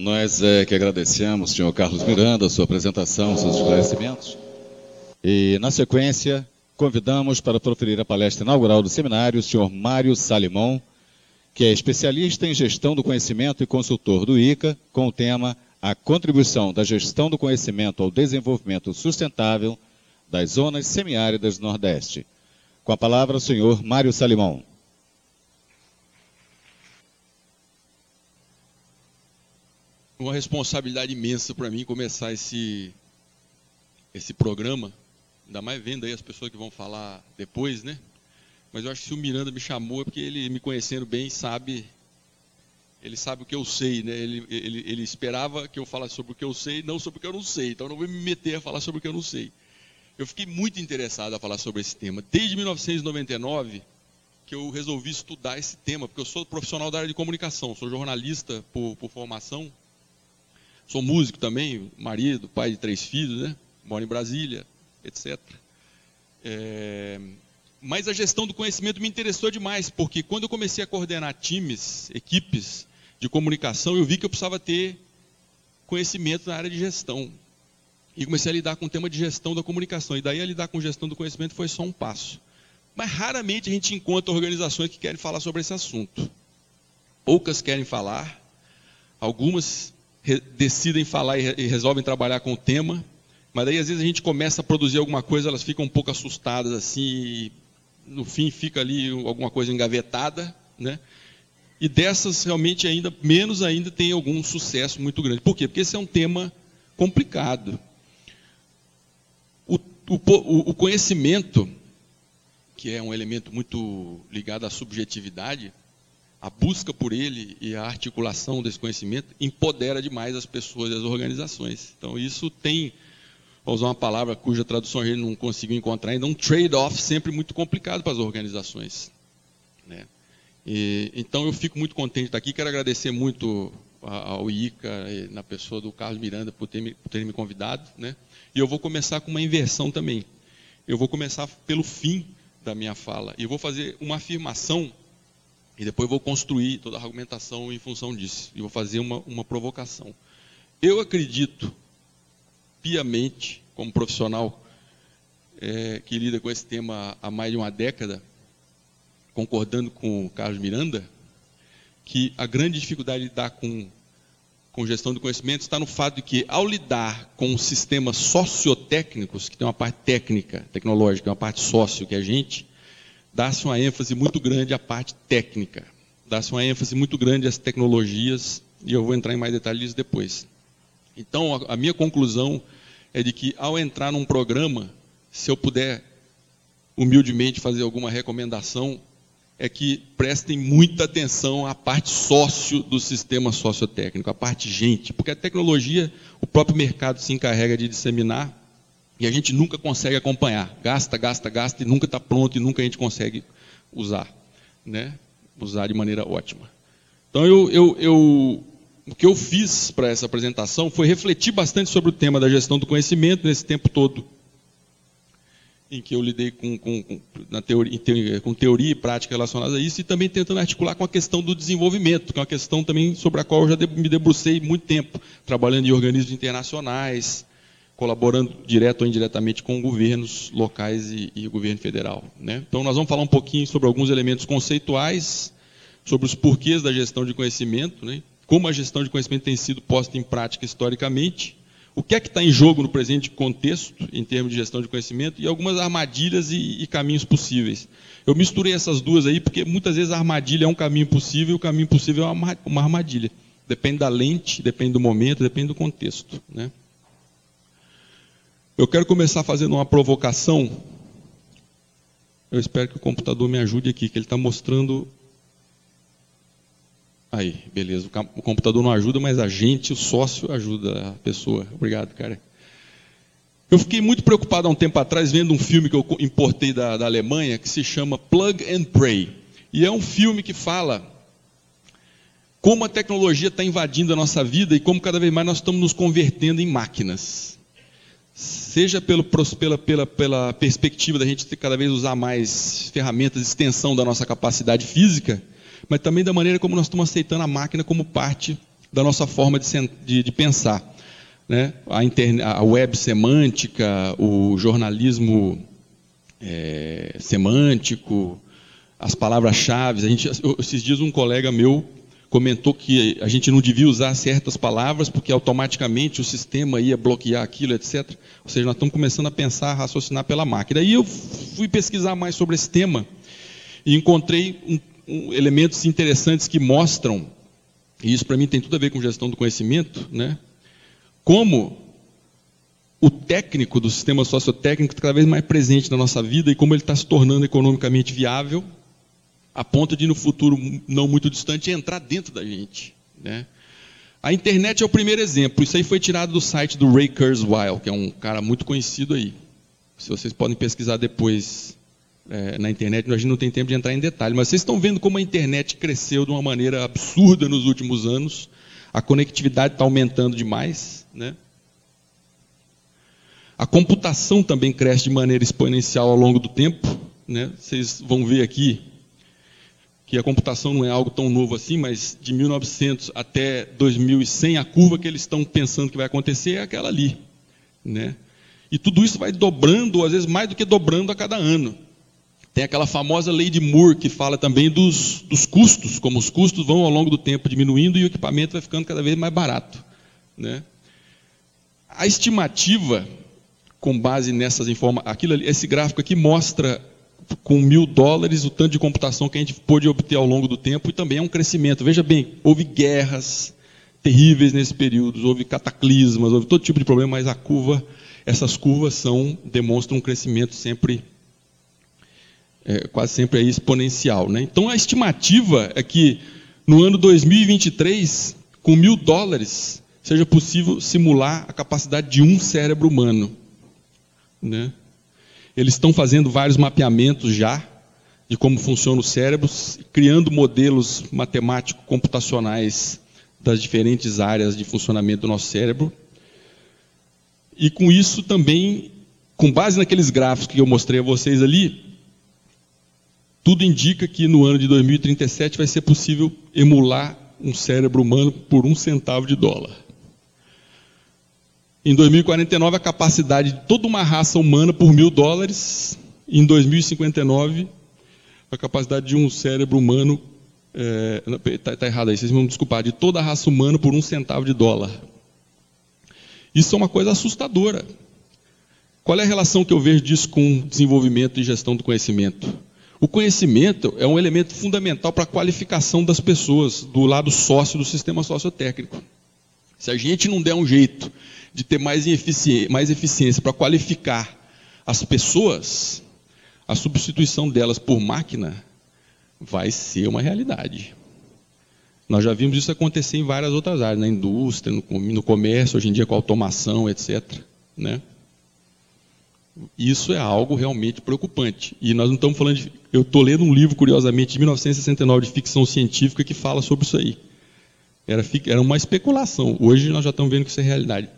Nós é que agradecemos, senhor Carlos Miranda, a sua apresentação, seus esclarecimentos. E, na sequência, convidamos para proferir a palestra inaugural do seminário o senhor Mário Salimão, que é especialista em gestão do conhecimento e consultor do ICA, com o tema A contribuição da gestão do conhecimento ao desenvolvimento sustentável das zonas semiáridas do Nordeste. Com a palavra, o senhor Mário Salimão. Uma responsabilidade imensa para mim começar esse, esse programa, ainda mais vendo aí as pessoas que vão falar depois, né? Mas eu acho que se o Miranda me chamou é porque ele, me conhecendo bem, sabe ele sabe o que eu sei, né? Ele, ele, ele, esperava que eu falasse sobre o que eu sei, não sobre o que eu não sei. Então eu não vou me meter a falar sobre o que eu não sei. Eu fiquei muito interessado a falar sobre esse tema. Desde 1999 que eu resolvi estudar esse tema, porque eu sou profissional da área de comunicação, sou jornalista por, por formação, sou músico também, marido, pai de três filhos, né? Moro em Brasília, etc. É, mas a gestão do conhecimento me interessou demais, porque quando eu comecei a coordenar times, equipes de comunicação, eu vi que eu precisava ter conhecimento na área de gestão. E comecei a lidar com o tema de gestão da comunicação. E daí a lidar com gestão do conhecimento foi só um passo. Mas raramente a gente encontra organizações que querem falar sobre esse assunto. Poucas querem falar, algumas decidem falar e resolvem trabalhar com o tema, mas daí às vezes a gente começa a produzir alguma coisa, elas ficam um pouco assustadas assim, no fim fica ali alguma coisa engavetada, né? E dessas realmente ainda menos ainda tem algum sucesso muito grande. Por quê? Porque esse é um tema complicado. O, o, o conhecimento, que é um elemento muito ligado à subjetividade, a busca por ele e a articulação desse conhecimento empodera demais as pessoas e as organizações. Então isso tem vou usar uma palavra cuja tradução a gente não conseguiu encontrar ainda, um trade-off sempre muito complicado para as organizações. Né? E, então eu fico muito contente de estar aqui, quero agradecer muito ao ICA, na pessoa do Carlos Miranda, por ter, me, por ter me convidado. Né? E eu vou começar com uma inversão também. Eu vou começar pelo fim da minha fala. E vou fazer uma afirmação e depois vou construir toda a argumentação em função disso. E vou fazer uma, uma provocação. Eu acredito piamente, como profissional é, que lida com esse tema há mais de uma década, concordando com o Carlos Miranda, que a grande dificuldade de lidar com, com gestão do conhecimento está no fato de que, ao lidar com sistemas sociotécnicos, que tem uma parte técnica, tecnológica, uma parte sócio, que é a gente, dá-se uma ênfase muito grande à parte técnica, dá-se uma ênfase muito grande às tecnologias, e eu vou entrar em mais detalhes depois. Então, a, minha conclusão é de que, ao entrar num programa, se eu puder humildemente fazer alguma recomendação, é que prestem muita atenção à parte sócio do sistema sociotécnico, a parte gente, porque a tecnologia, o próprio mercado se encarrega de disseminar e a gente nunca consegue acompanhar. Gasta, gasta, gasta e nunca está pronto e nunca a gente consegue usar, né? Usar de maneira ótima. Então eu, eu, eu o que eu fiz para essa apresentação foi refletir bastante sobre o tema da gestão do conhecimento nesse tempo todo em que eu lidei com, com, com, na teoria, com teoria e prática relacionadas a isso, e também tentando articular com a questão do desenvolvimento, que é uma questão também sobre a qual eu já me debrucei muito tempo, trabalhando em organismos internacionais, colaborando direto ou indiretamente com governos locais e, e governo federal. Né? Então, nós vamos falar um pouquinho sobre alguns elementos conceituais, sobre os porquês da gestão de conhecimento, né? como a gestão de conhecimento tem sido posta em prática historicamente, o que é que está em jogo no presente contexto, em termos de gestão de conhecimento, e algumas armadilhas e, e, caminhos possíveis. Eu misturei essas duas aí, porque muitas vezes a armadilha é um caminho possível, e o caminho possível é uma, uma armadilha. Depende da lente, depende do momento, depende do contexto. Né? Eu quero começar fazendo uma provocação. Eu espero que o computador me ajude aqui, que ele está mostrando Aí, beleza. O computador não ajuda, mas a gente, o sócio, ajuda a pessoa. Obrigado, cara. Eu fiquei muito preocupado há um tempo atrás vendo um filme que eu importei da, da Alemanha que se chama Plug and Pray. E é um filme que fala como a tecnologia está invadindo a nossa vida e como cada vez mais nós estamos nos convertendo em máquinas. Seja pelo, pela, pela, pela perspectiva da gente cada vez usar mais ferramentas de extensão da nossa capacidade física, mas também da maneira como nós estamos aceitando a máquina como parte da nossa forma de, de, de pensar. Né? A, interne, a web semântica, o jornalismo é, semântico, as palavras-chave. Esses dias um colega meu comentou que a gente não devia usar certas palavras porque automaticamente o sistema ia bloquear aquilo, etc. Ou seja, nós estamos começando a pensar, a raciocinar pela máquina. Aí eu fui pesquisar mais sobre esse tema e encontrei um, um, elementos interessantes que mostram, e isso para mim tem tudo a ver com gestão do conhecimento, né? como o técnico do sistema sociotécnico está cada vez mais presente na nossa vida e como ele está se tornando economicamente viável a ponto de no futuro não muito distante entrar dentro da gente. Né? A internet é o primeiro exemplo. Isso aí foi tirado do site do Ray Kurzweil, que é um cara muito conhecido aí. Se vocês podem pesquisar depois é, na internet, a gente não tem tempo de entrar em detalhe, mas vocês estão vendo como a internet cresceu de uma maneira absurda nos últimos anos. A conectividade está aumentando demais. Né? A computação também cresce de maneira exponencial ao longo do tempo. Né? Vocês vão ver aqui que a computação não é algo tão novo assim, mas de 1900 até 2100, a curva que eles estão pensando que vai acontecer é aquela ali. Né? E tudo isso vai dobrando, ou às vezes mais do que dobrando a cada ano. Tem aquela famosa lei de Moore que fala também dos, dos custos, como os custos vão ao longo do tempo diminuindo e o equipamento vai ficando cada vez mais barato. Né? A estimativa, com base nessas informações, esse gráfico aqui mostra com mil dólares o tanto de computação que a gente pôde obter ao longo do tempo e também é um crescimento. Veja bem, houve guerras terríveis nesse período, houve cataclismas, houve todo tipo de problema, mas a curva, essas curvas são demonstram um crescimento sempre é, quase sempre exponencial. Né? Então a estimativa é que no ano 2023, com mil dólares, seja possível simular a capacidade de um cérebro humano. Né? Eles estão fazendo vários mapeamentos já de como funciona o cérebro, criando modelos matemático-computacionais das diferentes áreas de funcionamento do nosso cérebro. E com isso também, com base naqueles gráficos que eu mostrei a vocês ali, tudo indica que no ano de 2037 vai ser possível emular um cérebro humano por um centavo de dólar. Em 2049, a capacidade de toda uma raça humana por mil dólares. Em 2059, a capacidade de um cérebro humano. Está é, tá errado aí, vocês vão me desculpar. De toda a raça humana por um centavo de dólar. Isso é uma coisa assustadora. Qual é a relação que eu vejo disso com desenvolvimento e gestão do conhecimento? O conhecimento é um elemento fundamental para a qualificação das pessoas do lado sócio do sistema sociotécnico. Se a gente não der um jeito de ter mais, eficiência, mais eficiência para qualificar as pessoas, a substituição delas por máquina vai ser uma realidade. Nós já vimos isso acontecer em várias outras áreas, na indústria, no, no comércio, hoje em dia com automação, etc. Né? Isso é algo realmente preocupante. E nós não estamos falando de. Eu estou lendo um livro, curiosamente, de 1969, de ficção científica, que fala sobre isso aí. Era, era uma especulação. Hoje nós já estamos vendo que isso é realidade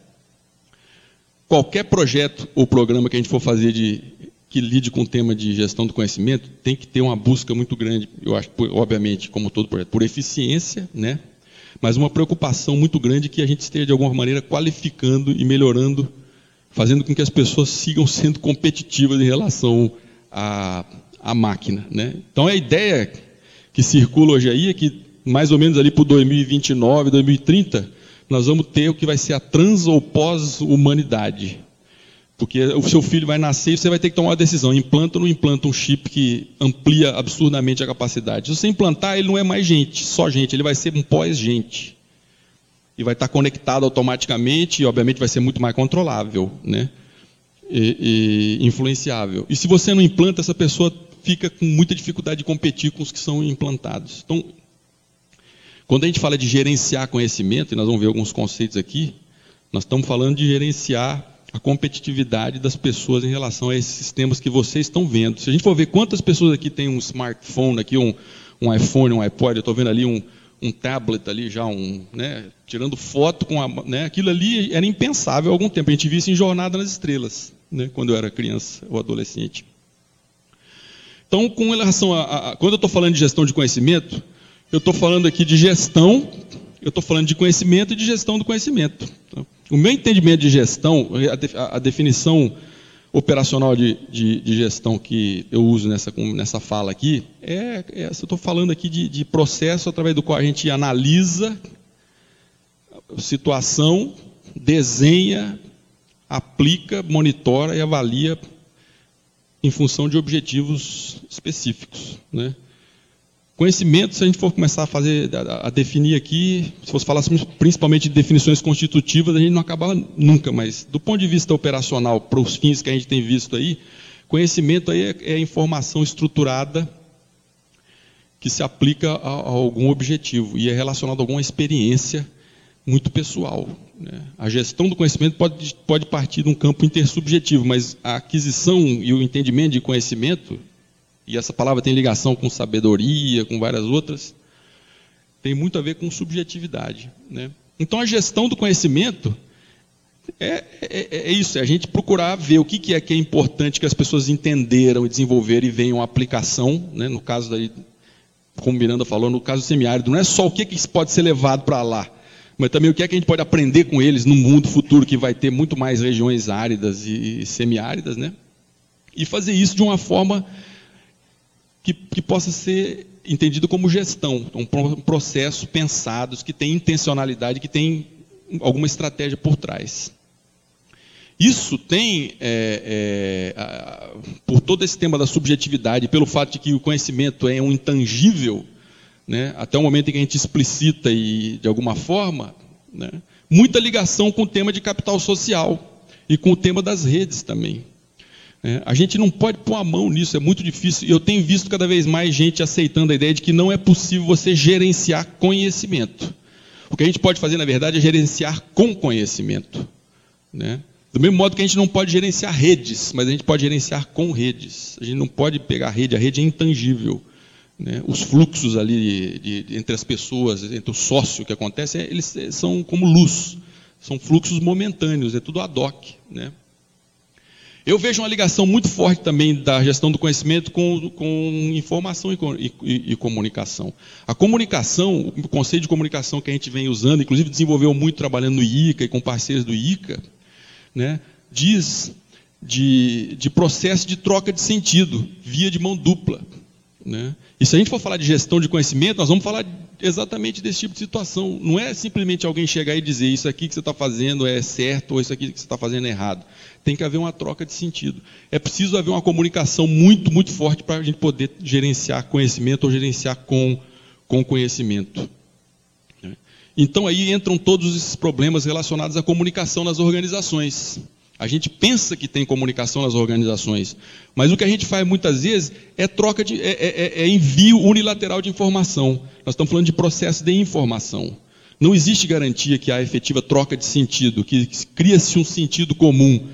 qualquer projeto ou programa que a gente for fazer de, que lide com o tema de gestão do conhecimento tem que ter uma busca muito grande, eu acho, obviamente, como todo projeto, por eficiência, né? mas uma preocupação muito grande que a gente esteja, de alguma maneira, qualificando e melhorando, fazendo com que as pessoas sigam sendo competitivas em relação à, à máquina. Né? Então, a ideia que circula hoje aí é que, mais ou menos ali para 2029, 2030, nós vamos ter o que vai ser a trans ou pós-humanidade. Porque o seu filho vai nascer e você vai ter que tomar uma decisão: implanta ou não implanta um chip que amplia absurdamente a capacidade? Se você implantar, ele não é mais gente, só gente, ele vai ser um pós-gente. E vai estar conectado automaticamente e, obviamente, vai ser muito mais controlável, né? E, e influenciável. E se você não implanta, essa pessoa fica com muita dificuldade de competir com os que são implantados. Então, quando a gente fala de gerenciar conhecimento, e nós vamos ver alguns conceitos aqui, nós estamos falando de gerenciar a competitividade das pessoas em relação a esses sistemas que vocês estão vendo. Se a gente for ver quantas pessoas aqui têm um smartphone, aqui um, um iPhone, um iPod, eu estou vendo ali um, um tablet ali já, um, né, tirando foto com a, né, aquilo ali era impensável há algum tempo. A gente via isso em Jornada nas Estrelas, né, quando eu era criança ou adolescente. Então, com relação a, a quando eu estou falando de gestão de conhecimento, eu estou falando aqui de gestão eu estou falando de conhecimento e de gestão do conhecimento. O meu entendimento de gestão, a, definição operacional de, de, de, gestão que eu uso nessa, nessa fala aqui, é, é eu estou falando aqui de, de processo através do qual a gente analisa situação, desenha, aplica, monitora e avalia em função de objetivos específicos. Né? Conhecimento, se a gente for começar a fazer, a, definir aqui, se fosse falar principalmente de definições constitutivas, a gente não acaba nunca, mas do ponto de vista operacional, para os fins que a gente tem visto aí, conhecimento aí é, é informação estruturada que se aplica a, a, algum objetivo e é relacionado a alguma experiência muito pessoal. Né? A gestão do conhecimento pode, pode partir de um campo intersubjetivo, mas a aquisição e o entendimento de conhecimento e essa palavra tem ligação com sabedoria, com várias outras, tem muito a ver com subjetividade. Né? Então a gestão do conhecimento é, é, é, isso, é a gente procurar ver o que, que é que é importante que as pessoas entenderam e desenvolveram e venham à aplicação, né? no caso daí, como Miranda falou, no caso do semiárido, não é só o que, que pode ser levado para lá, mas também o que é que a gente pode aprender com eles no mundo futuro que vai ter muito mais regiões áridas e semiáridas, né? E fazer isso de uma forma que, que possa ser entendido como gestão, um processo pensado, que tem intencionalidade, que tem alguma estratégia por trás. Isso tem, é, é, por todo esse tema da subjetividade, pelo fato de que o conhecimento é um intangível, né, até o momento em que a gente explicita e, de alguma forma, né, muita ligação com o tema de capital social e com o tema das redes também. É, a gente não pode pôr a mão nisso, é muito difícil. Eu tenho visto cada vez mais gente aceitando a ideia de que não é possível você gerenciar conhecimento. O que a gente pode fazer, na verdade, é gerenciar com conhecimento. Né? Do mesmo modo que a gente não pode gerenciar redes, mas a gente pode gerenciar com redes. A gente não pode pegar a rede, a rede é intangível. Né? Os fluxos ali de, de, entre as pessoas, entre o sócio que acontece, eles são como luz. São fluxos momentâneos, é tudo ad hoc. Né? Eu vejo uma ligação muito forte também da gestão do conhecimento com, com informação e, e, e, comunicação. A comunicação, o conceito de comunicação que a gente vem usando, inclusive desenvolveu muito trabalhando no ICA e com parceiros do ICA, né, diz de, de processo de troca de sentido, via de mão dupla. Né? E se a gente for falar de gestão de conhecimento, nós vamos falar exatamente desse tipo de situação. Não é simplesmente alguém chegar e dizer isso aqui que você está fazendo é certo ou isso aqui que você está fazendo é errado. Tem que haver uma troca de sentido. É preciso haver uma comunicação muito, muito forte para a gente poder gerenciar conhecimento ou gerenciar com, com conhecimento. Né? Então aí entram todos esses problemas relacionados à comunicação nas organizações. A gente pensa que tem comunicação nas organizações, mas o que a gente faz muitas vezes é troca de, é, é, é, é envio unilateral de informação. Nós estamos falando de processo de informação. Não existe garantia que há efetiva troca de sentido, que cria-se um sentido comum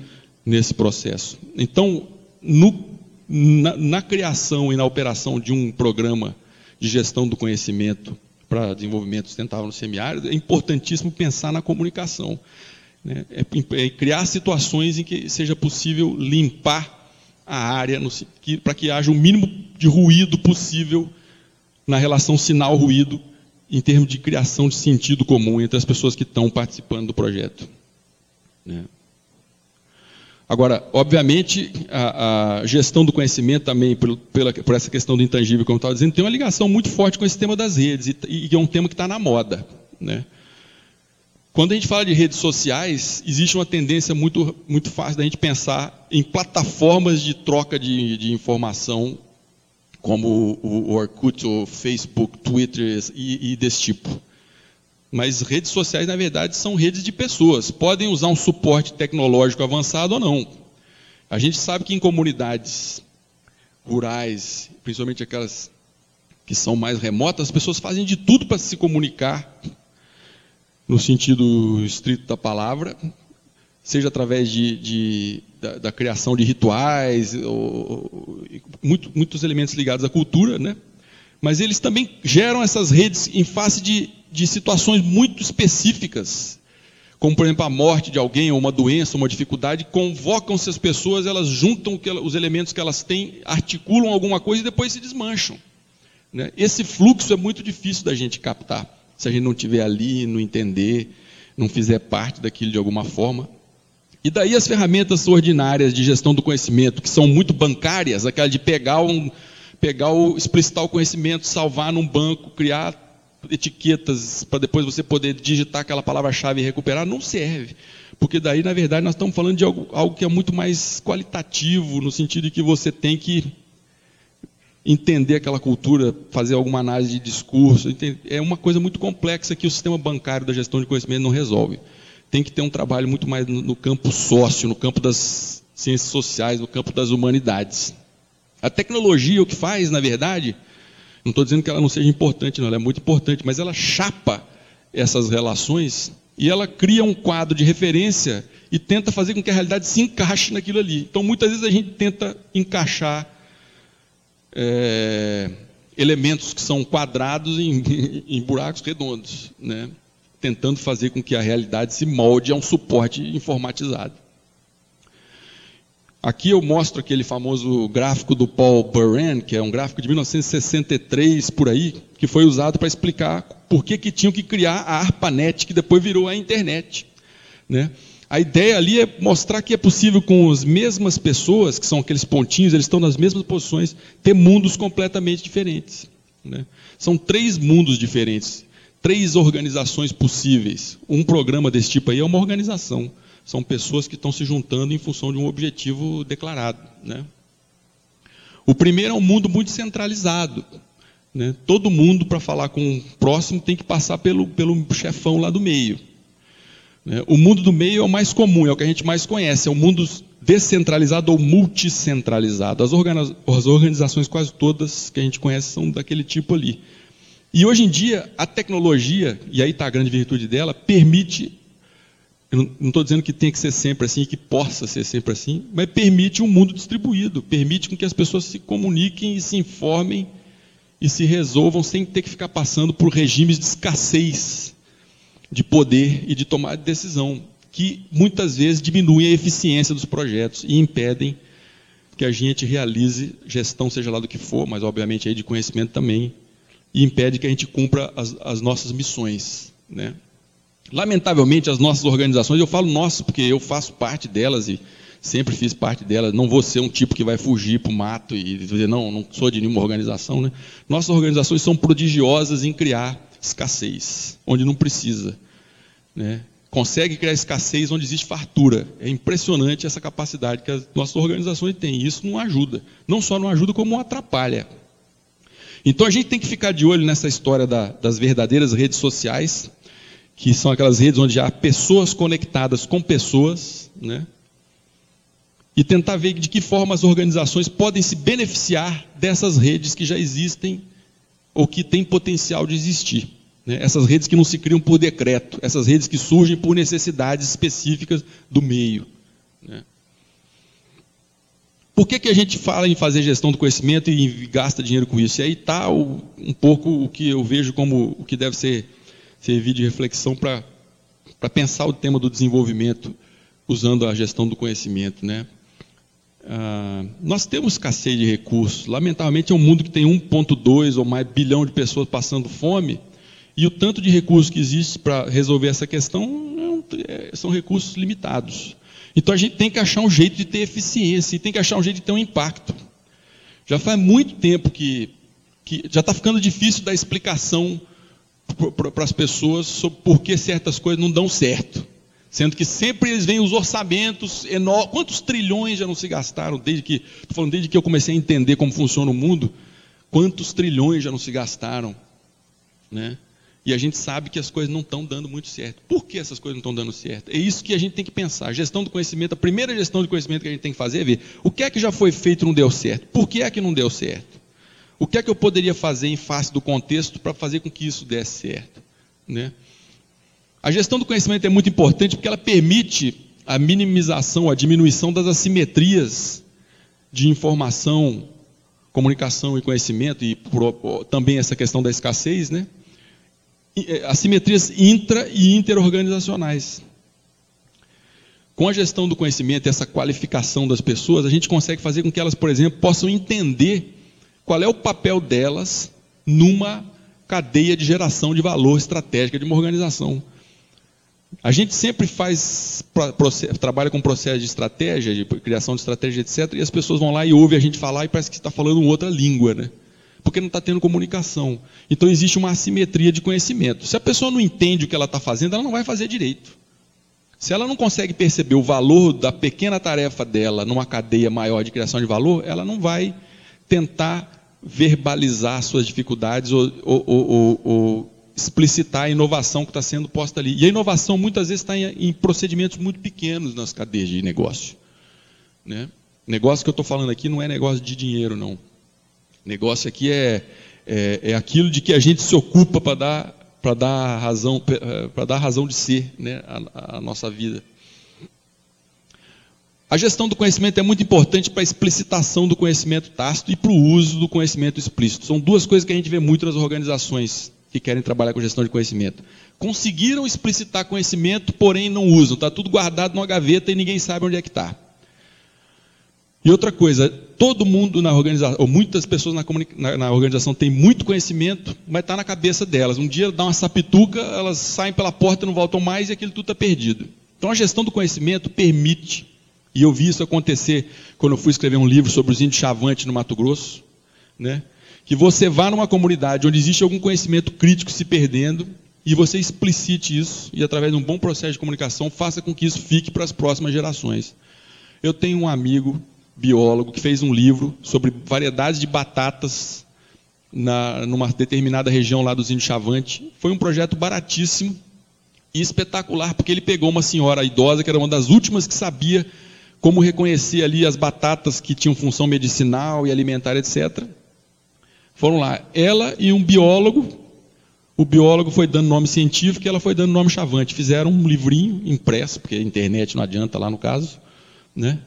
nesse processo. Então, no, na, na criação e na operação de um programa de gestão do conhecimento para desenvolvimento sustentável no semiárido, é importantíssimo pensar na comunicação. Né? É, é criar situações em que seja possível limpar a área para que haja o mínimo de ruído possível na relação sinal-ruído em termos de criação de sentido comum entre as pessoas que estão participando do projeto. Né? Agora, obviamente, a, a, gestão do conhecimento também, por, pela, por essa questão do intangível, como eu estava dizendo, tem uma ligação muito forte com esse tema das redes, e, e é um tema que está na moda. Né? Quando a gente fala de redes sociais, existe uma tendência muito, muito fácil da gente pensar em plataformas de troca de, de informação, como o, o Orkut, o Facebook, Twitter e, e desse tipo. Mas redes sociais, na verdade, são redes de pessoas. Podem usar um suporte tecnológico avançado ou não. A gente sabe que em comunidades rurais, principalmente aquelas que são mais remotas, as pessoas fazem de tudo para se comunicar no sentido estrito da palavra, seja através de, de da, da, criação de rituais, ou, muito, muitos elementos ligados à cultura, né? mas eles também geram essas redes em face de, de situações muito específicas, como por exemplo a morte de alguém, ou uma doença, uma dificuldade, convocam-se as pessoas, elas juntam os elementos que elas têm, articulam alguma coisa e depois se desmancham. Né? Esse fluxo é muito difícil da gente captar se a gente não estiver ali, não entender, não fizer parte daquilo de alguma forma. E daí as ferramentas ordinárias de gestão do conhecimento, que são muito bancárias, aquela de pegar, um, pegar o, explicitar o conhecimento, salvar num banco, criar etiquetas para depois você poder digitar aquela palavra-chave e recuperar, não serve. Porque daí, na verdade, nós estamos falando de algo, algo que é muito mais qualitativo, no sentido de que você tem que entender aquela cultura, fazer alguma análise de discurso. É uma coisa muito complexa que o sistema bancário da gestão de conhecimento não resolve. Tem que ter um trabalho muito mais no campo sócio, no campo das ciências sociais, no campo das humanidades. A tecnologia, o que faz, na verdade, não estou dizendo que ela não seja importante, não, ela é muito importante, mas ela chapa essas relações e ela cria um quadro de referência e tenta fazer com que a realidade se encaixe naquilo ali. Então, muitas vezes a gente tenta encaixar é, elementos que são quadrados em, em buracos redondos, né? tentando fazer com que a realidade se molde a um suporte informatizado. Aqui eu mostro aquele famoso gráfico do Paul Buran, que é um gráfico de 1963 por aí, que foi usado para explicar por que, que tinham que criar a ARPANET, que depois virou a internet. Né? A ideia ali é mostrar que é possível com as mesmas pessoas, que são aqueles pontinhos, eles estão nas mesmas posições, ter mundos completamente diferentes. Né? São três mundos diferentes, três organizações possíveis. Um programa desse tipo aí é uma organização são pessoas que estão se juntando em função de um objetivo declarado. Né? O primeiro é um mundo muito centralizado. Né? Todo mundo, para falar com o próximo, tem que passar pelo, pelo chefão lá do meio. Né? O mundo do meio é o mais comum, é o que a gente mais conhece, é o mundo descentralizado ou multicentralizado. As organizações quase todas que a gente conhece são daquele tipo ali. E hoje em dia, a tecnologia, e aí está a grande virtude dela, permite eu não estou dizendo que tem que ser sempre assim, que possa ser sempre assim, mas permite um mundo distribuído, permite com que as pessoas se comuniquem e se informem e se resolvam sem ter que ficar passando por regimes de escassez de poder e de tomar de decisão, que muitas vezes diminuem a eficiência dos projetos e impedem que a gente realize gestão, seja lá do que for, mas obviamente aí de conhecimento também, e impede que a gente cumpra as, as nossas missões. Né? Lamentavelmente, as nossas organizações, eu falo nossas porque eu faço parte delas e sempre fiz parte delas. Não vou ser um tipo que vai fugir para o mato e dizer, não, não sou de nenhuma organização. Né? Nossas organizações são prodigiosas em criar escassez, onde não precisa. Né? Consegue criar escassez onde existe fartura. É impressionante essa capacidade que as nossas organizações têm. Isso não ajuda. Não só não ajuda, como atrapalha. Então a gente tem que ficar de olho nessa história da, das verdadeiras redes sociais que são aquelas redes onde há pessoas conectadas com pessoas, né? E tentar ver de que forma as organizações podem se beneficiar dessas redes que já existem ou que têm potencial de existir. Né? Essas redes que não se criam por decreto, essas redes que surgem por necessidades específicas do meio. Né? Por que, que a gente fala em fazer gestão do conhecimento e gasta dinheiro com isso? E aí está um pouco o que eu vejo como o que deve ser servir de reflexão para pensar o tema do desenvolvimento usando a gestão do conhecimento. Né? Ah, nós temos escassez de recursos. Lamentavelmente, é um mundo que tem 1,2 ou mais bilhão de pessoas passando fome, e o tanto de recursos que existe para resolver essa questão é, são recursos limitados. Então a gente tem que achar um jeito de ter eficiência e tem que achar um jeito de ter um impacto. Já faz muito tempo que, que já está ficando difícil dar explicação para as pessoas sobre por que certas coisas não dão certo. Sendo que sempre eles veem os orçamentos enormes. Quantos trilhões já não se gastaram desde que. Estou falando desde que eu comecei a entender como funciona o mundo. Quantos trilhões já não se gastaram? Né? E a gente sabe que as coisas não estão dando muito certo. Por que essas coisas não estão dando certo? É isso que a gente tem que pensar. A gestão do conhecimento, a primeira gestão de conhecimento que a gente tem que fazer é ver o que é que já foi feito e não deu certo. Por que é que não deu certo? O que é que eu poderia fazer em face do contexto para fazer com que isso desse certo? Né? A gestão do conhecimento é muito importante porque ela permite a minimização, a diminuição das assimetrias de informação, comunicação e conhecimento, e por, também essa questão da escassez, né? É, assimetrias intra e interorganizacionais. Com a gestão do conhecimento e essa qualificação das pessoas, a gente consegue fazer com que elas, por exemplo, possam entender qual é o papel delas numa cadeia de geração de valor estratégica de uma organização. A gente sempre faz trabalha com processo de estratégia, de criação de estratégia, etc. E as pessoas vão lá e ouvem a gente falar e parece que está falando outra língua, né? Porque não está tendo comunicação. Então existe uma assimetria de conhecimento. Se a pessoa não entende o que ela está fazendo, ela não vai fazer direito. Se ela não consegue perceber o valor da pequena tarefa dela numa cadeia maior de criação de valor, ela não vai tentar verbalizar suas dificuldades ou, ou, ou, ou explicitar a inovação que está sendo posta ali. E a inovação muitas vezes está em, em procedimentos muito pequenos nas cadeias de negócio. Né? Negócio que eu estou falando aqui não é negócio de dinheiro, não. Negócio aqui é, é, é aquilo de que a gente se ocupa para dar para dar razão para dar razão de ser, né, a, a nossa vida. A gestão do conhecimento é muito importante para a explicitação do conhecimento tácito e para o uso do conhecimento explícito. São duas coisas que a gente vê muito nas organizações que querem trabalhar com gestão de conhecimento. Conseguiram explicitar conhecimento, porém não usam. Está tudo guardado numa gaveta e ninguém sabe onde é que está. E outra coisa, todo mundo na organização, ou muitas pessoas na, na, na organização têm muito conhecimento, mas está na cabeça delas. Um dia dá uma sapituca, elas saem pela porta e não voltam mais e aquilo tudo está perdido. Então a gestão do conhecimento permite, e eu vi isso acontecer quando eu fui escrever um livro sobre os índios chavantes no Mato Grosso, né? Que você vá numa comunidade onde existe algum conhecimento crítico se perdendo e você explicite isso e através de um bom processo de comunicação faça com que isso fique para as próximas gerações. Eu tenho um amigo biólogo que fez um livro sobre variedades de batatas na, numa determinada região lá dos Índios Chavante. Foi um projeto baratíssimo e espetacular, porque ele pegou uma senhora idosa, que era uma das últimas que sabia como reconhecer ali as batatas que tinham função medicinal e alimentar, etc. Foram lá, ela e um biólogo. O biólogo foi dando nome científico e ela foi dando nome chavante. Fizeram um livrinho impresso, porque a internet não adianta lá no caso, né?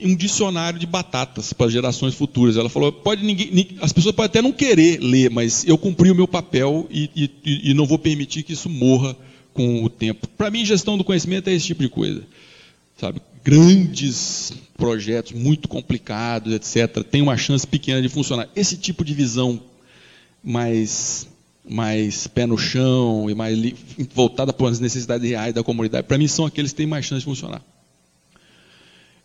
Um dicionário de batatas para gerações futuras. Ela falou: pode ninguém, as pessoas podem até não querer ler, mas eu cumpri o meu papel e, e, e não vou permitir que isso morra com o tempo. Para mim, gestão do conhecimento é esse tipo de coisa, sabe? Grandes projetos muito complicados, etc., tem uma chance pequena de funcionar. Esse tipo de visão mais, mais pé no chão e mais voltada para as necessidades reais da comunidade, para mim são aqueles que têm mais chance de funcionar.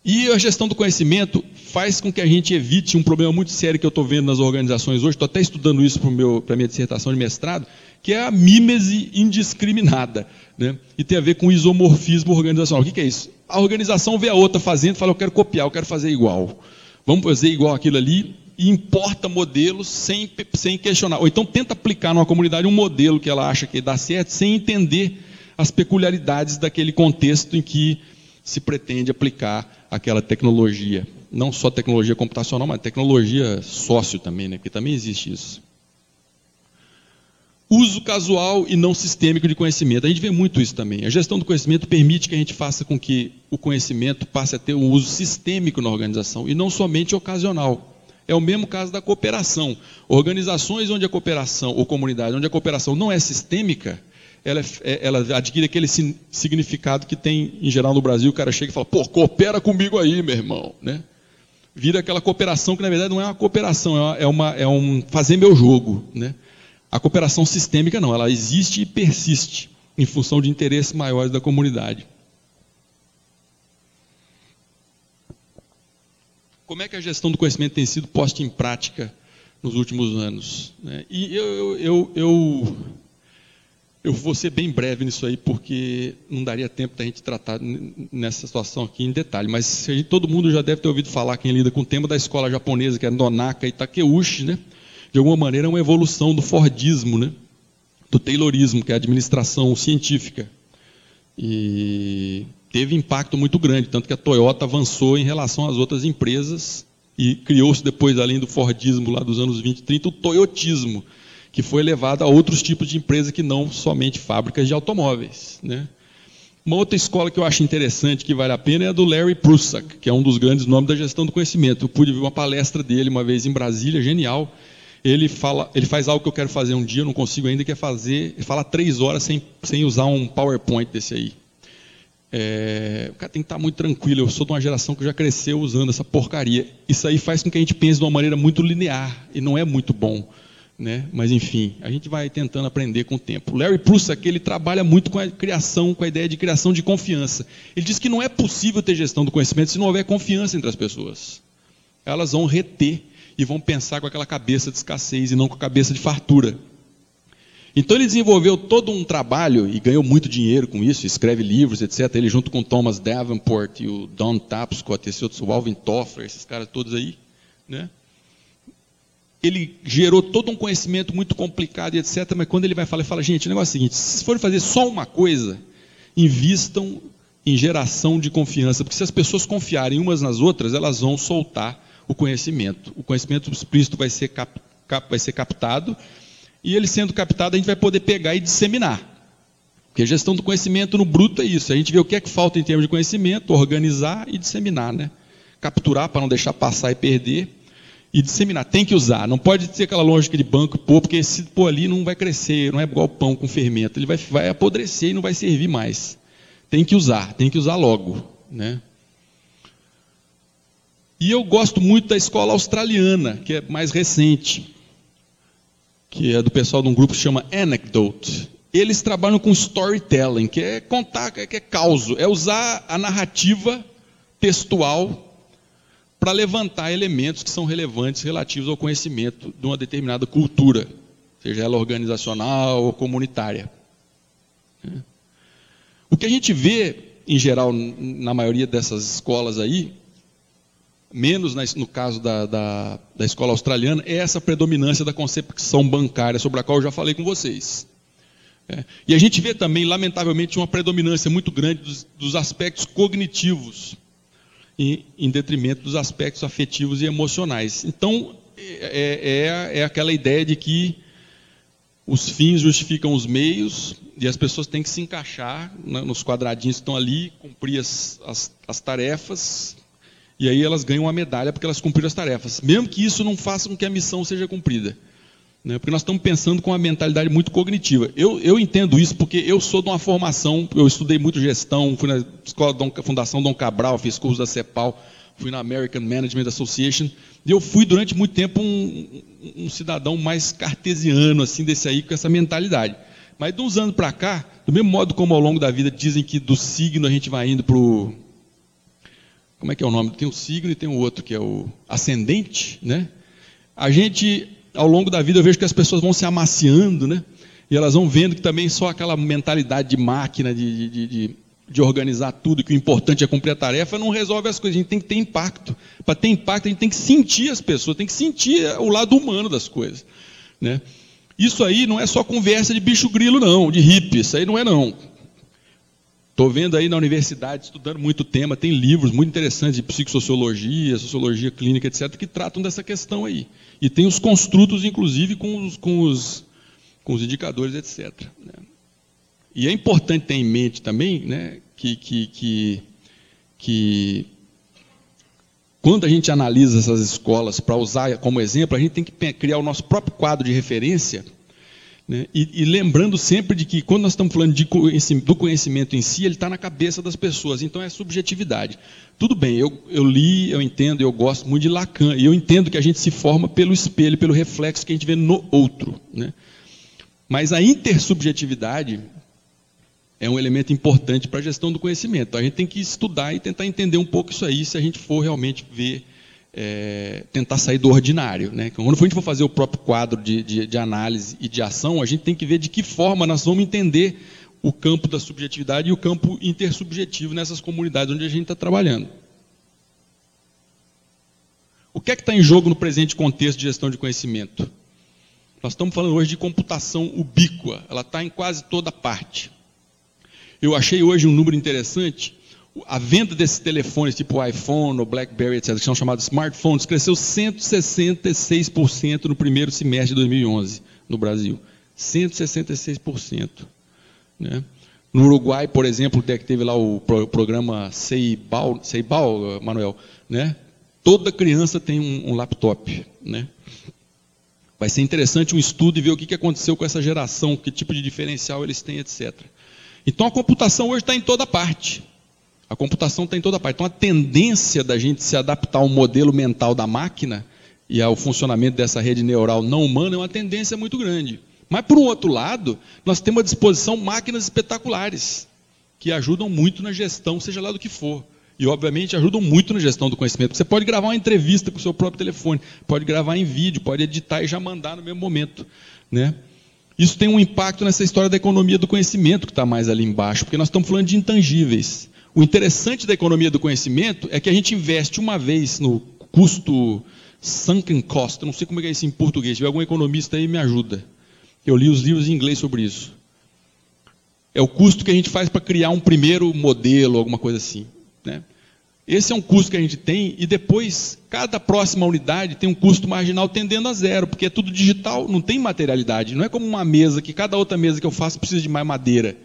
E a gestão do conhecimento faz com que a gente evite um problema muito sério que eu estou vendo nas organizações hoje, estou até estudando isso para a minha dissertação de mestrado, que é a mímese indiscriminada. Né? E tem a ver com isomorfismo organizacional. O que, que é isso? A organização vê a outra fazendo fala, eu quero copiar, eu quero fazer igual. Vamos fazer igual aquilo ali e importa modelos sem, sem questionar. Ou então tenta aplicar numa comunidade um modelo que ela acha que dá certo, sem entender as peculiaridades daquele contexto em que se pretende aplicar aquela tecnologia. Não só tecnologia computacional, mas tecnologia sócio também, né? porque também existe isso. Uso casual e não sistêmico de conhecimento. A gente vê muito isso também. A gestão do conhecimento permite que a gente faça com que o conhecimento passe a ter um uso sistêmico na organização e não somente ocasional. É o mesmo caso da cooperação. Organizações onde a cooperação, ou comunidades onde a cooperação não é sistêmica, ela, é, é, ela adquire aquele significado que tem, em geral, no Brasil, o cara chega e fala, pô, coopera comigo aí, meu irmão. Né? Vira aquela cooperação que, na verdade, não é uma cooperação, é, uma, é, é um fazer meu jogo. Né? A cooperação sistêmica não, ela existe e persiste em função de interesses maiores da comunidade. Como é que a gestão do conhecimento tem sido posta em prática nos últimos anos? Né? E eu, eu, eu eu vou ser bem breve nisso aí, porque não daria tempo da gente tratar nessa situação aqui em detalhe. Mas todo mundo já deve ter ouvido falar, quem lida com o tema da escola japonesa, que é Nonaka e Takeuchi, né? De alguma maneira é uma evolução do Fordismo, né? Do Taylorismo, que é a administração científica. E teve impacto muito grande, tanto que a Toyota avançou em relação às outras empresas e criou-se depois, além do Fordismo lá dos anos 20 e 30, o Toyotismo, que foi levado a outros tipos de empresas que não somente fábricas de automóveis. Né? Uma outra escola que eu acho interessante, que vale a pena, é a do Larry Prusak, que é um dos grandes nomes da gestão do conhecimento. Eu pude ver uma palestra dele uma vez em Brasília, genial. Ele, fala, ele faz algo que eu quero fazer um dia, eu não consigo ainda, que é fazer, ele fala três horas sem, sem usar um PowerPoint desse aí. É, o cara tem que estar muito tranquilo. Eu sou de uma geração que já cresceu usando essa porcaria. Isso aí faz com que a gente pense de uma maneira muito linear e não é muito bom. né? Mas enfim, a gente vai tentando aprender com o tempo. Larry Prusak ele trabalha muito com a criação, com a ideia de criação de confiança. Ele diz que não é possível ter gestão do conhecimento se não houver confiança entre as pessoas. Elas vão reter e vão pensar com aquela cabeça de escassez e não com a cabeça de fartura. Então ele desenvolveu todo um trabalho e ganhou muito dinheiro com isso, escreve livros, etc. Ele junto com Thomas Davenport e o Don Tapscott, esse outro, o Alvin Toffler, esses caras todos aí, né? ele gerou todo um conhecimento muito complicado etc. Mas quando ele vai falar, ele fala, gente, o negócio é o seguinte: se forem fazer só uma coisa, invistam em geração de confiança, porque se as pessoas confiarem umas nas outras, elas vão soltar o conhecimento. O conhecimento explícito vai ser, cap, cap, vai ser captado, e ele sendo captado, a gente vai poder pegar e disseminar. Porque a gestão do conhecimento no bruto é isso. A gente vê o que é que falta em termos de conhecimento, organizar e disseminar, né? Capturar para não deixar passar e perder e disseminar. Tem que usar. Não pode ser aquela lógica de banco pôr, porque se pôr ali não vai crescer, não é igual pão com fermento. Ele vai, vai apodrecer e não vai servir mais. Tem que usar, tem que usar logo. Né? E eu gosto muito da escola australiana, que é mais recente, que é do pessoal de um grupo que chama Anecdote. Eles trabalham com storytelling, que é contar, que é caos, é usar a narrativa textual para levantar elementos que são relevantes relativos ao conhecimento de uma determinada cultura, seja ela organizacional ou comunitária. O que a gente vê, em geral, na maioria dessas escolas aí, menos no caso da, da, da escola australiana, é essa predominância da concepção bancária, sobre a qual eu já falei com vocês. É. E a gente vê também, lamentavelmente, uma predominância muito grande dos, dos aspectos cognitivos em, em detrimento dos aspectos afetivos e emocionais. Então, é, é, é aquela ideia de que os fins justificam os meios e as pessoas têm que se encaixar né, nos quadradinhos que estão ali, cumprir as, as, as, tarefas, e aí elas ganham uma medalha porque elas cumpriram as tarefas, mesmo que isso não faça com que a missão seja cumprida. Né? Porque nós estamos pensando com uma mentalidade muito cognitiva. Eu, eu entendo isso porque eu sou de uma formação, eu estudei muito gestão, fui na escola Dom, Fundação Dom Cabral, fiz curso da CEPAL, fui na American Management Association, e eu fui durante muito tempo um, um cidadão mais cartesiano, assim, desse aí, com essa mentalidade. Mas de uns anos para cá, do mesmo modo como ao longo da vida dizem que do signo a gente vai indo para o. Como é que é o nome? Tem o signo e tem o outro, que é o ascendente, né? A gente ao longo da vida eu vejo que as pessoas vão se amaciando, né? E elas vão vendo que também só aquela mentalidade de máquina, de, de, de, de organizar tudo, que o importante é cumprir a tarefa, não resolve as coisas. A gente tem que ter impacto. Para ter impacto, a gente tem que sentir as pessoas, tem que sentir o lado humano das coisas. Né? Isso aí não é só conversa de bicho grilo, não, de hippie, isso aí não é não. Estou vendo aí na universidade, estudando muito tema, tem livros muito interessantes de psicossociologia, sociologia clínica, etc., que tratam dessa questão aí. E tem os construtos, inclusive, com os, com os, com os indicadores, etc. Né? E é importante ter em mente também né, que, que, que, que quando a gente analisa essas escolas para usar como exemplo, a gente tem que criar o nosso próprio quadro de referência né? E, e, lembrando sempre de que quando nós estamos falando de, do conhecimento em si, ele está na cabeça das pessoas, então é subjetividade. Tudo bem, eu, eu, li, eu entendo, eu gosto muito de Lacan, e eu entendo que a gente se forma pelo espelho, pelo reflexo que a gente vê no outro. Né? Mas a intersubjetividade é um elemento importante para a gestão do conhecimento. A gente tem que estudar e tentar entender um pouco isso aí, se a gente for realmente ver é, tentar sair do ordinário. Né? Quando a gente for fazer o próprio quadro de, de, de, análise e de ação, a gente tem que ver de que forma nós vamos entender o campo da subjetividade e o campo intersubjetivo nessas comunidades onde a gente está trabalhando. O que é que está em jogo no presente contexto de gestão de conhecimento? Nós estamos falando hoje de computação ubíqua, ela está em quase toda parte. Eu achei hoje um número interessante a venda desses telefones tipo iPhone ou BlackBerry, etc., que são chamados smartphones, cresceu 166% no primeiro semestre de 2011 no Brasil. 166%. Né? No Uruguai, por exemplo, teve lá o programa Ceibal, Ceibal Manuel, né? Toda criança tem um, um laptop, né? Vai ser interessante um estudo e ver o que aconteceu com essa geração, que tipo de diferencial eles têm, etc. Então a computação hoje está em toda parte. A computação está em toda parte. Então, a tendência da gente se adaptar ao modelo mental da máquina e ao funcionamento dessa rede neural não humana é uma tendência muito grande. Mas, por um outro lado, nós temos à disposição máquinas espetaculares, que ajudam muito na gestão, seja lá do que for. E, obviamente, ajudam muito na gestão do conhecimento. Você pode gravar uma entrevista com o seu próprio telefone, pode gravar em vídeo, pode editar e já mandar no mesmo momento. Né? Isso tem um impacto nessa história da economia do conhecimento que está mais ali embaixo, porque nós estamos falando de intangíveis. O interessante da economia do conhecimento é que a gente investe uma vez no custo sunken cost, não sei como é, é isso em português, se tiver algum economista aí me ajuda. Eu li os livros em inglês sobre isso. É o custo que a gente faz para criar um primeiro modelo, alguma coisa assim. Né? Esse é um custo que a gente tem, e depois, cada próxima unidade tem um custo marginal tendendo a zero, porque é tudo digital, não tem materialidade. Não é como uma mesa, que cada outra mesa que eu faço precisa de mais madeira.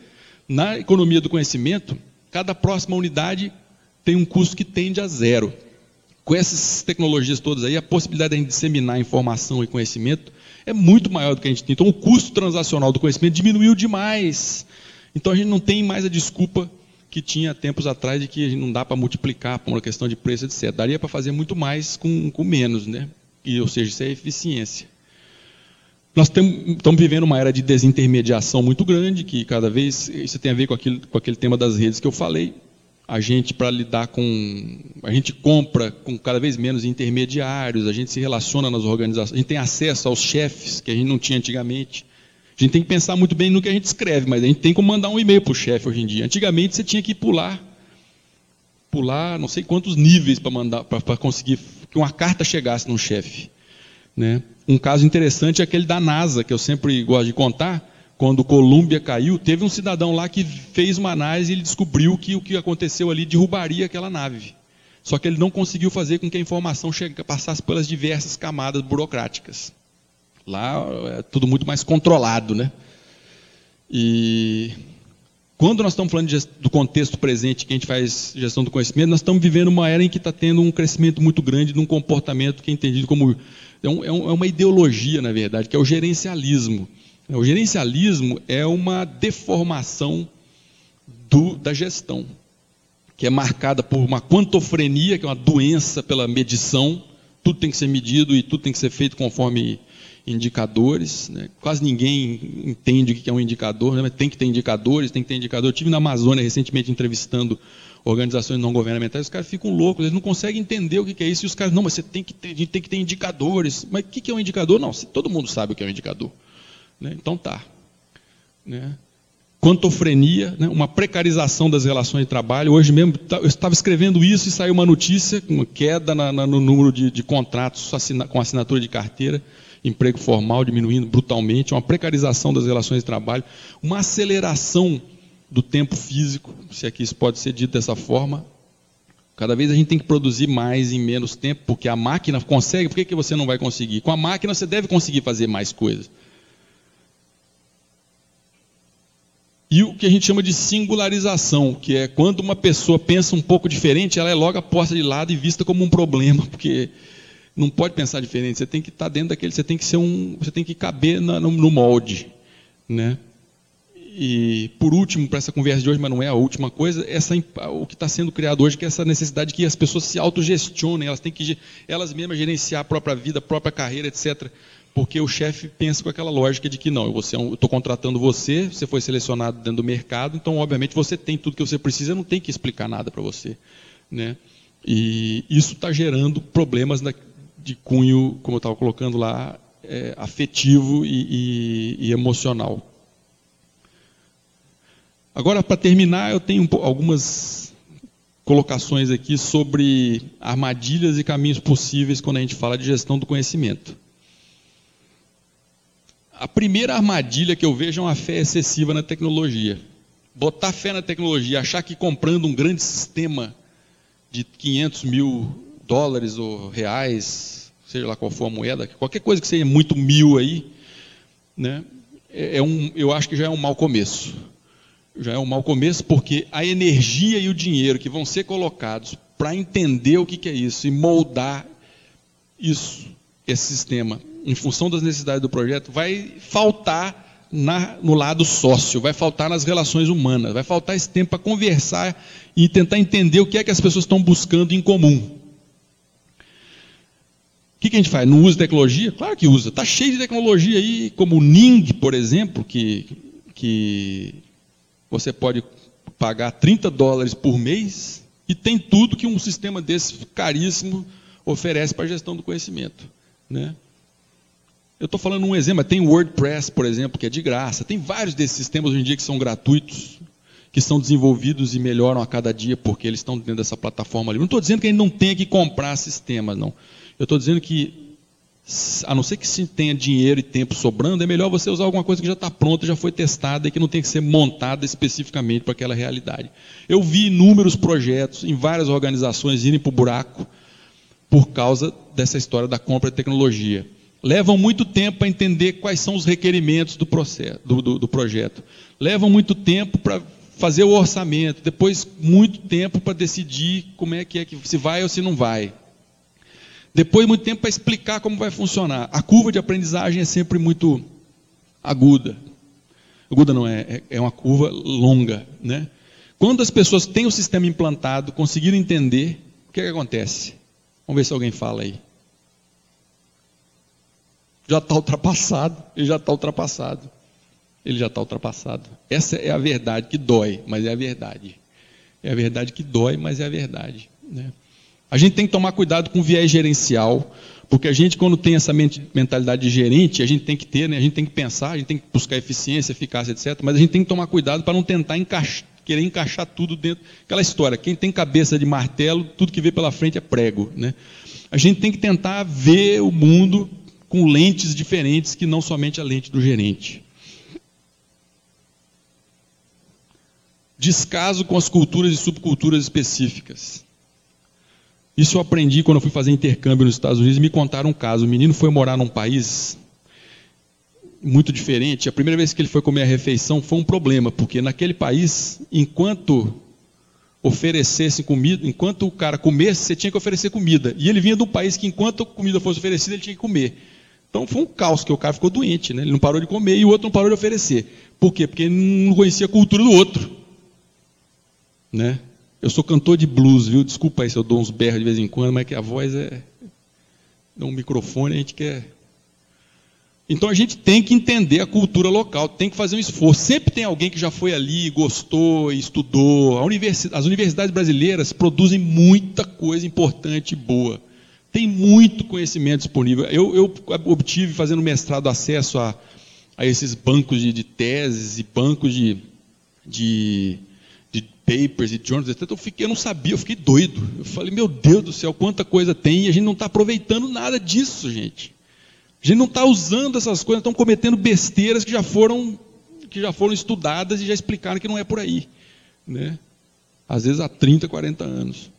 Na economia do conhecimento, cada próxima unidade tem um custo que tende a zero. Com essas tecnologias todas aí, a possibilidade de a gente disseminar informação e conhecimento é muito maior do que a gente tem. Então, o custo transacional do conhecimento diminuiu demais. Então, a gente não tem mais a desculpa que tinha tempos atrás de que não dá para multiplicar por uma questão de preço, etc. Daria para fazer muito mais com, com menos, né? E, ou seja, isso é eficiência. Nós estamos vivendo uma era de desintermediação muito grande, que cada vez, isso tem a ver com, aquilo, com aquele tema das redes que eu falei, a gente para lidar com, a gente compra com cada vez menos intermediários, a gente se relaciona nas organizações, a gente tem acesso aos chefes que a gente não tinha antigamente. A gente tem que pensar muito bem no que a gente escreve, mas a gente tem como mandar um e-mail para o chefe hoje em dia. Antigamente você tinha que pular, pular não sei quantos níveis para mandar, para conseguir que uma carta chegasse no chefe. Né? Um caso interessante é aquele da NASA, que eu sempre gosto de contar. Quando Colômbia caiu, teve um cidadão lá que fez uma análise e ele descobriu que o que aconteceu ali derrubaria aquela nave. Só que ele não conseguiu fazer com que a informação passasse pelas diversas camadas burocráticas. Lá é tudo muito mais controlado, né? E quando nós estamos falando do contexto presente que a gente faz gestão do conhecimento, nós estamos vivendo uma era em que está tendo um crescimento muito grande de um comportamento que é entendido como é, um, é, é uma ideologia, na verdade, que é o gerencialismo. O gerencialismo é uma deformação do, da gestão, que é marcada por uma quantofrenia, que é uma doença pela medição. Tudo tem que ser medido e tudo tem que ser feito conforme indicadores. Né? Quase ninguém entende o que é um indicador, né? mas tem que ter indicadores, tem que ter indicador. Eu tive na Amazônia recentemente entrevistando organizações não governamentais, os caras ficam loucos, eles não conseguem entender o que é isso, e os caras, não, mas você tem que ter, tem que ter indicadores. Mas o que é um indicador? Não, todo mundo sabe o que é um indicador. Né? Então tá. Né? Quantofrenia, né? uma precarização das relações de trabalho. Hoje mesmo, tá, eu estava escrevendo isso e saiu uma notícia, uma queda na, na, no número de, de contratos assina, com assinatura de carteira emprego formal diminuindo brutalmente, uma precarização das relações de trabalho, uma aceleração do tempo físico, se aqui isso pode ser dito dessa forma. Cada vez a gente tem que produzir mais em menos tempo, porque a máquina consegue, por que, que você não vai conseguir? Com a máquina você deve conseguir fazer mais coisas. E o que a gente chama de singularização, que é quando uma pessoa pensa um pouco diferente, ela é logo posta de lado e vista como um problema, porque não pode pensar diferente, você tem que estar dentro daquele, você tem que ser um, você tem que caber no, molde, né? E por último, para essa conversa de hoje, mas não é a última coisa, essa, o que está sendo criado hoje, que é essa necessidade que as pessoas se autogestionem, elas têm que elas mesmas gerenciar a própria vida, a própria carreira, etc. Porque o chefe pensa com aquela lógica de que não, eu estou contratando você, você foi selecionado dentro do mercado, então obviamente você tem tudo que você precisa, eu não tem que explicar nada para você, né? E isso está gerando problemas na, de cunho, como eu estava colocando lá, é, afetivo e, e, e, emocional. Agora, para terminar, eu tenho algumas colocações aqui sobre armadilhas e caminhos possíveis quando a gente fala de gestão do conhecimento. A primeira armadilha que eu vejo é uma fé excessiva na tecnologia. Botar fé na tecnologia, achar que comprando um grande sistema de 500 mil dólares ou reais, seja lá qual for a moeda, qualquer coisa que seja muito mil aí, né, é, é um, eu acho que já é um mau começo. Já é um mau começo porque a energia e o dinheiro que vão ser colocados para entender o que, que é isso e moldar isso, esse sistema, em função das necessidades do projeto, vai faltar na, no lado sócio, vai faltar nas relações humanas, vai faltar esse tempo para conversar e tentar entender o que é que as pessoas estão buscando em comum. O que, que, a gente faz? Não usa tecnologia? Claro que usa. Está cheio de tecnologia aí, como o Ning, por exemplo, que, que você pode pagar 30 dólares por mês e tem tudo que um sistema desse caríssimo oferece para a gestão do conhecimento. Né? Eu estou falando um exemplo, tem WordPress, por exemplo, que é de graça. Tem vários desses sistemas hoje em dia que são gratuitos, que são desenvolvidos e melhoram a cada dia porque eles estão dentro dessa plataforma ali. Não estou dizendo que a gente não tenha que comprar sistemas, não. Eu estou dizendo que, a não ser que se tenha dinheiro e tempo sobrando, é melhor você usar alguma coisa que já está pronta, já foi testada e que não tem que ser montada especificamente para aquela realidade. Eu vi inúmeros projetos em várias organizações irem para o buraco por causa dessa história da compra de tecnologia. Levam muito tempo para entender quais são os requerimentos do, processo, do, do, do projeto. Levam muito tempo para fazer o orçamento. Depois, muito tempo para decidir como é que é que se vai ou se não vai. Depois, muito tempo para explicar como vai funcionar. A curva de aprendizagem é sempre muito aguda. Aguda não é, é, é uma curva longa, né? Quando as pessoas têm o sistema implantado, conseguiram entender, o que, é que acontece? Vamos ver se alguém fala aí. Já está ultrapassado, ele já está ultrapassado. Ele já está ultrapassado. Essa é a verdade que dói, mas é a verdade. É a verdade que dói, mas é a verdade. Né? A gente tem que tomar cuidado com o viés gerencial, porque a gente, quando tem essa mentalidade de gerente, a gente tem que ter, né? a gente tem que pensar, a gente tem que buscar eficiência, eficácia, etc. Mas a gente tem que tomar cuidado para não tentar encaixar, querer encaixar tudo dentro. Aquela história, quem tem cabeça de martelo, tudo que vê pela frente é prego. Né? A gente tem que tentar ver o mundo com lentes diferentes que não somente a lente do gerente. Descaso com as culturas e subculturas específicas. Isso eu aprendi quando eu fui fazer intercâmbio nos Estados Unidos e me contaram um caso. O menino foi morar num país muito diferente. A primeira vez que ele foi comer a refeição foi um problema, porque naquele país, enquanto oferecesse comida, enquanto o cara comesse, você tinha que oferecer comida. E ele vinha de um país que, enquanto a comida fosse oferecida, ele tinha que comer. Então foi um caos, que o cara ficou doente, né? ele não parou de comer e o outro não parou de oferecer. Por quê? Porque ele não conhecia a cultura do outro. Né? Eu sou cantor de blues, viu? Desculpa aí se eu dou uns berros de vez em quando, mas é que a voz é. Dá um microfone, a gente quer. Então a gente tem que entender a cultura local, tem que fazer um esforço. Sempre tem alguém que já foi ali, gostou, estudou. Universidade, as universidades brasileiras produzem muita coisa importante e boa. Tem muito conhecimento disponível. Eu, eu obtive, fazendo mestrado, acesso a, a esses bancos de, de teses e bancos de, de, de papers e journals, etc. Eu, fiquei, eu não sabia, eu fiquei doido. Eu falei, meu Deus do céu, quanta coisa tem e a gente não está aproveitando nada disso, gente. A gente não está usando essas coisas, estão cometendo besteiras que já foram que já foram estudadas e já explicaram que não é por aí. Né? Às vezes há 30, 40 anos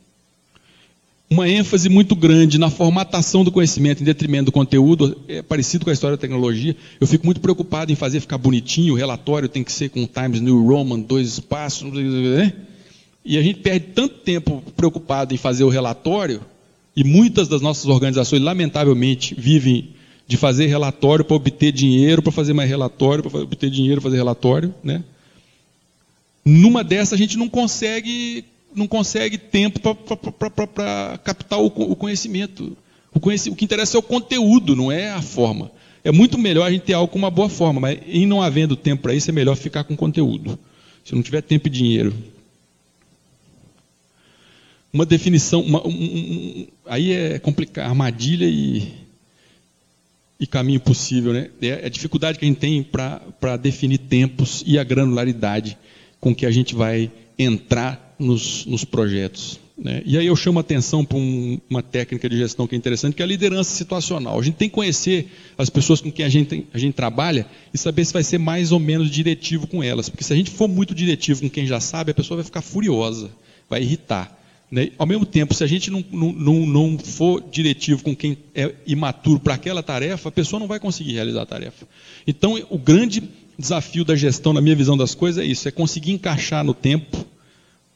uma ênfase muito grande na formatação do conhecimento em detrimento do conteúdo, é parecido com a história da tecnologia. Eu fico muito preocupado em fazer ficar bonitinho, o relatório tem que ser com Times New Roman, dois espaços, né? e a gente perde tanto tempo preocupado em fazer o relatório, e muitas das nossas organizações, lamentavelmente, vivem de fazer relatório para obter dinheiro, para fazer mais relatório, para obter dinheiro, fazer relatório, né? Numa dessas a gente não consegue não consegue tempo para captar o, o conhecimento. O, o que interessa é o conteúdo, não é a forma. É muito melhor a gente ter algo com uma boa forma, mas em não havendo tempo para isso, é melhor ficar com conteúdo. Se não tiver tempo e dinheiro. Uma definição, uma, um, um, aí é complicado, armadilha e, e caminho possível. Né? É a dificuldade que a gente tem para definir tempos e a granularidade com que a gente vai entrar nos, nos projetos. Né? E aí eu chamo a atenção para um, uma técnica de gestão que é interessante, que é a liderança situacional. A gente tem que conhecer as pessoas com quem a gente, a gente trabalha e saber se vai ser mais ou menos diretivo com elas. Porque se a gente for muito diretivo com quem já sabe, a pessoa vai ficar furiosa, vai irritar. Né? Ao mesmo tempo, se a gente não, não, não for diretivo com quem é imaturo para aquela tarefa, a pessoa não vai conseguir realizar a tarefa. Então, o grande desafio da gestão, na minha visão das coisas, é isso: é conseguir encaixar no tempo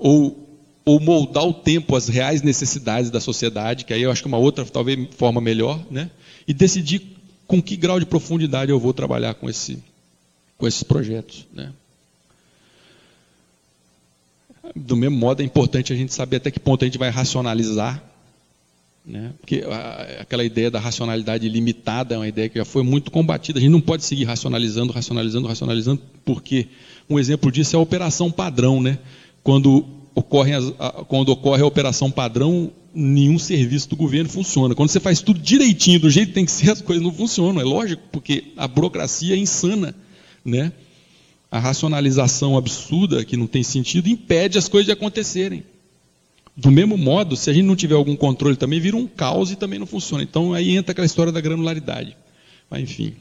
ou, ou moldar o tempo às reais necessidades da sociedade, que aí eu acho que uma outra, talvez, forma melhor, né? e decidir com que grau de profundidade eu vou trabalhar com, esse, com esses projetos. Né? Do mesmo modo, é importante a gente saber até que ponto a gente vai racionalizar Né? Porque a, aquela ideia da racionalidade limitada é uma ideia que já foi muito combatida. A gente não pode seguir racionalizando, racionalizando, racionalizando, porque um exemplo disso é a operação padrão. Né? Quando, ocorre a, quando ocorre a operação padrão, nenhum serviço do governo funciona. Quando você faz tudo direitinho, do jeito que tem que ser, as coisas não funcionam. É lógico, porque a burocracia é insana. Né? A racionalização absurda, que não tem sentido, impede as coisas de acontecerem. Do mesmo modo, se a gente não tiver algum controle também, vira um caos e também não funciona. Então aí entra aquela história da granularidade. Mas, enfim.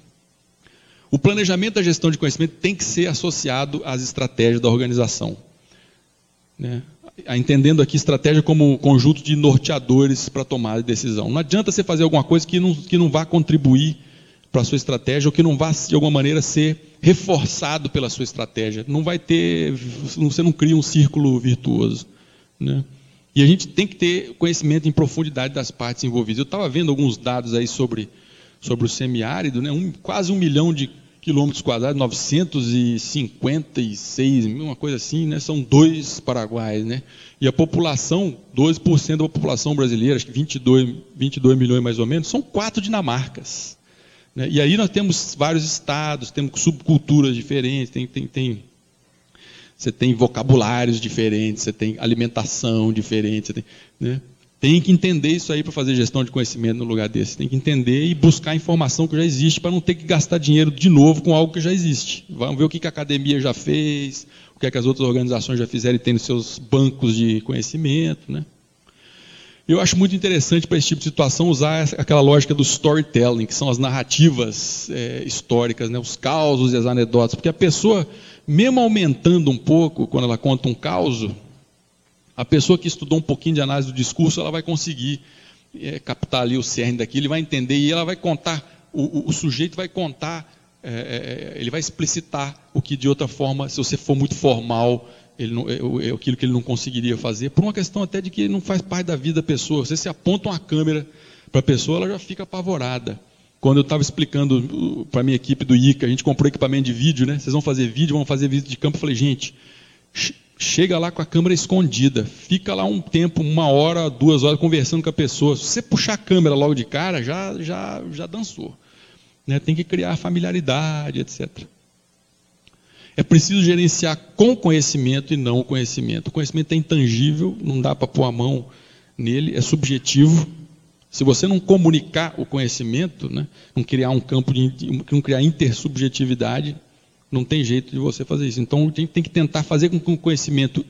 O planejamento da gestão de conhecimento tem que ser associado às estratégias da organização. Né? Entendendo aqui estratégia como conjunto de norteadores para tomar decisão. Não adianta você fazer alguma coisa que não, que não vá contribuir para a sua estratégia ou que não vá, de alguma maneira, ser reforçado pela sua estratégia. Não vai ter, você não cria um círculo virtuoso. Né? E a gente tem que ter conhecimento em profundidade das partes envolvidas. Eu estava vendo alguns dados aí sobre, sobre o semiárido, né? Um, quase um milhão de quilômetros quadrados, 956, uma coisa assim, né? São dois paraguaios, né? E a população, 12% da população brasileira, acho que 22, 22 milhões mais ou menos, são quatro dinamarcas. Né? E aí nós temos vários estados, temos subculturas diferentes, tem, tem, tem você tem vocabulários diferentes, você tem alimentação diferente, tem, né? Tem, que entender isso aí para fazer gestão de conhecimento no lugar desse. Tem que entender e buscar informação que já existe para não ter que gastar dinheiro de novo com algo que já existe. Vamos ver o que a academia já fez, o que, é que as outras organizações já fizeram e tem nos seus bancos de conhecimento. Né? Eu acho muito interessante para esse tipo de situação usar aquela lógica do storytelling, que são as narrativas é, históricas, né? os causos e as anedotas, porque a pessoa mesmo aumentando um pouco, quando ela conta um caos, a pessoa que estudou um pouquinho de análise do discurso, ela vai conseguir é, captar ali o cerne daquilo, ele vai entender e ela vai contar, o, o, o sujeito vai contar, é, ele vai explicitar o que de outra forma, se você for muito formal, ele não, é, é aquilo que ele não conseguiria fazer, por uma questão até de que não faz parte da vida da pessoa. Você se aponta uma câmera para a pessoa, ela já fica apavorada quando eu estava explicando para a minha equipe do ICA, a gente comprou equipamento de vídeo, né? Vocês vão fazer vídeo, vão fazer vídeo de campo. Eu falei, gente, chega lá com a câmera escondida, fica lá um tempo, uma hora, duas horas, conversando com a pessoa. Se você puxar a câmera logo de cara, já, já, já dançou. Né? Tem que criar familiaridade, etc. É preciso gerenciar com conhecimento e não o conhecimento. O conhecimento é intangível, não dá para pôr a mão nele, é subjetivo. Se você não comunicar o conhecimento, né, não criar um campo de não criar intersubjetividade, não tem jeito de você fazer isso. Então, a gente tem que tentar fazer com que o conhecimento,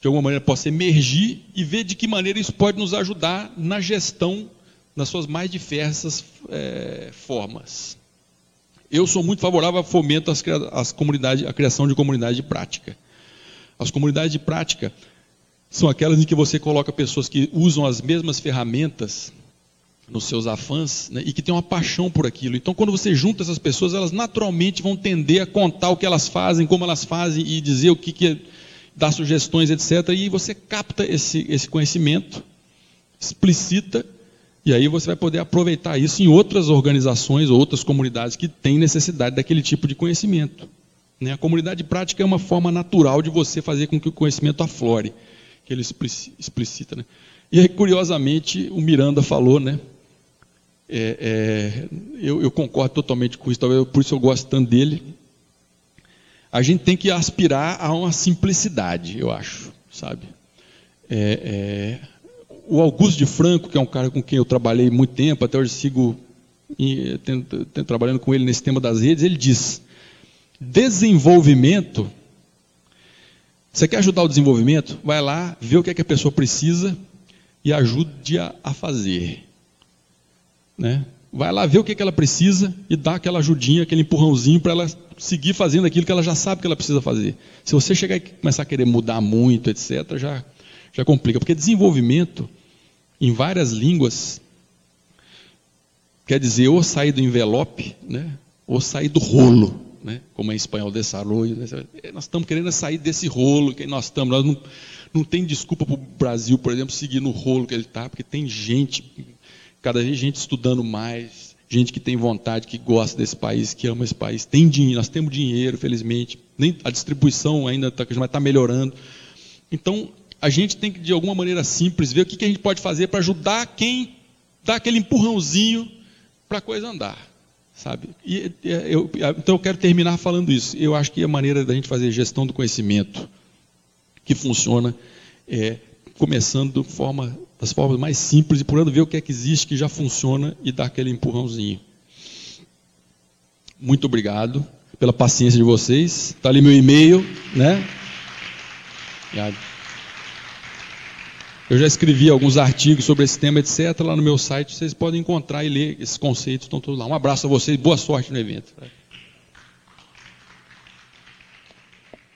de alguma maneira, possa emergir e ver de que maneira isso pode nos ajudar na gestão nas suas mais diversas é, formas. Eu sou muito favorável ao fomento às, às comunidades, à criação de comunidades de prática. As comunidades de prática são aquelas em que você coloca pessoas que usam as mesmas ferramentas nos seus afãs né, e que tem uma paixão por aquilo. Então, quando você junta essas pessoas, elas naturalmente vão tender a contar o que elas fazem, como elas fazem e dizer o que, que é, dar sugestões, etc. E você capta esse, esse conhecimento, explicita, e aí você vai poder aproveitar isso em outras organizações ou outras comunidades que têm necessidade daquele tipo de conhecimento. Né? A comunidade prática é uma forma natural de você fazer com que o conhecimento aflore, que ele explicita. Né? E aí, curiosamente, o Miranda falou, né? É, é, eu, eu, concordo totalmente com isso, talvez por isso eu gosto tanto dele. A gente tem que aspirar a uma simplicidade, eu acho, sabe? É, é o Augusto de Franco, que é um cara com quem eu trabalhei muito tempo, até hoje sigo trabalhando com ele nesse tema das redes, ele diz: desenvolvimento. Você quer ajudar o desenvolvimento? Vai lá, vê o que, é que a pessoa precisa e ajude-a a fazer. Né? Vai lá ver o que, que ela precisa e dá aquela ajudinha, aquele empurrãozinho para ela seguir fazendo aquilo que ela já sabe que ela precisa fazer. Se você chegar e começar a querer mudar muito, etc., já, já complica. Porque desenvolvimento, em várias línguas, quer dizer ou sair do envelope, né, ou sair do rolo, né, como é em espanhol, desarrollo. Né, nós estamos querendo sair desse rolo que nós estamos. Nós não, não tem desculpa para o Brasil, por exemplo, seguir no rolo que ele está, porque tem gente cada vez gente estudando mais, gente que tem vontade, que gosta desse país, que ama esse país. Tem dinheiro, nós temos dinheiro, felizmente. Nem a distribuição ainda está tá melhorando. Então, a gente tem que, de alguma maneira simples, ver o que, que a gente pode fazer para ajudar quem dar aquele empurrãozinho para a coisa andar, sabe? E, eu, então eu quero terminar falando isso. Eu acho que a maneira da gente fazer gestão do conhecimento que funciona é começando forma, das formas mais simples e procurando ver o que é que existe que já funciona e dar aquele empurrãozinho. Muito obrigado pela paciência de vocês. Está ali meu e-mail, né? Eu já escrevi alguns artigos sobre esse tema, etc. Lá no meu site, vocês podem encontrar e ler esses conceitos, estão todos lá. Um abraço a vocês, boa sorte no evento.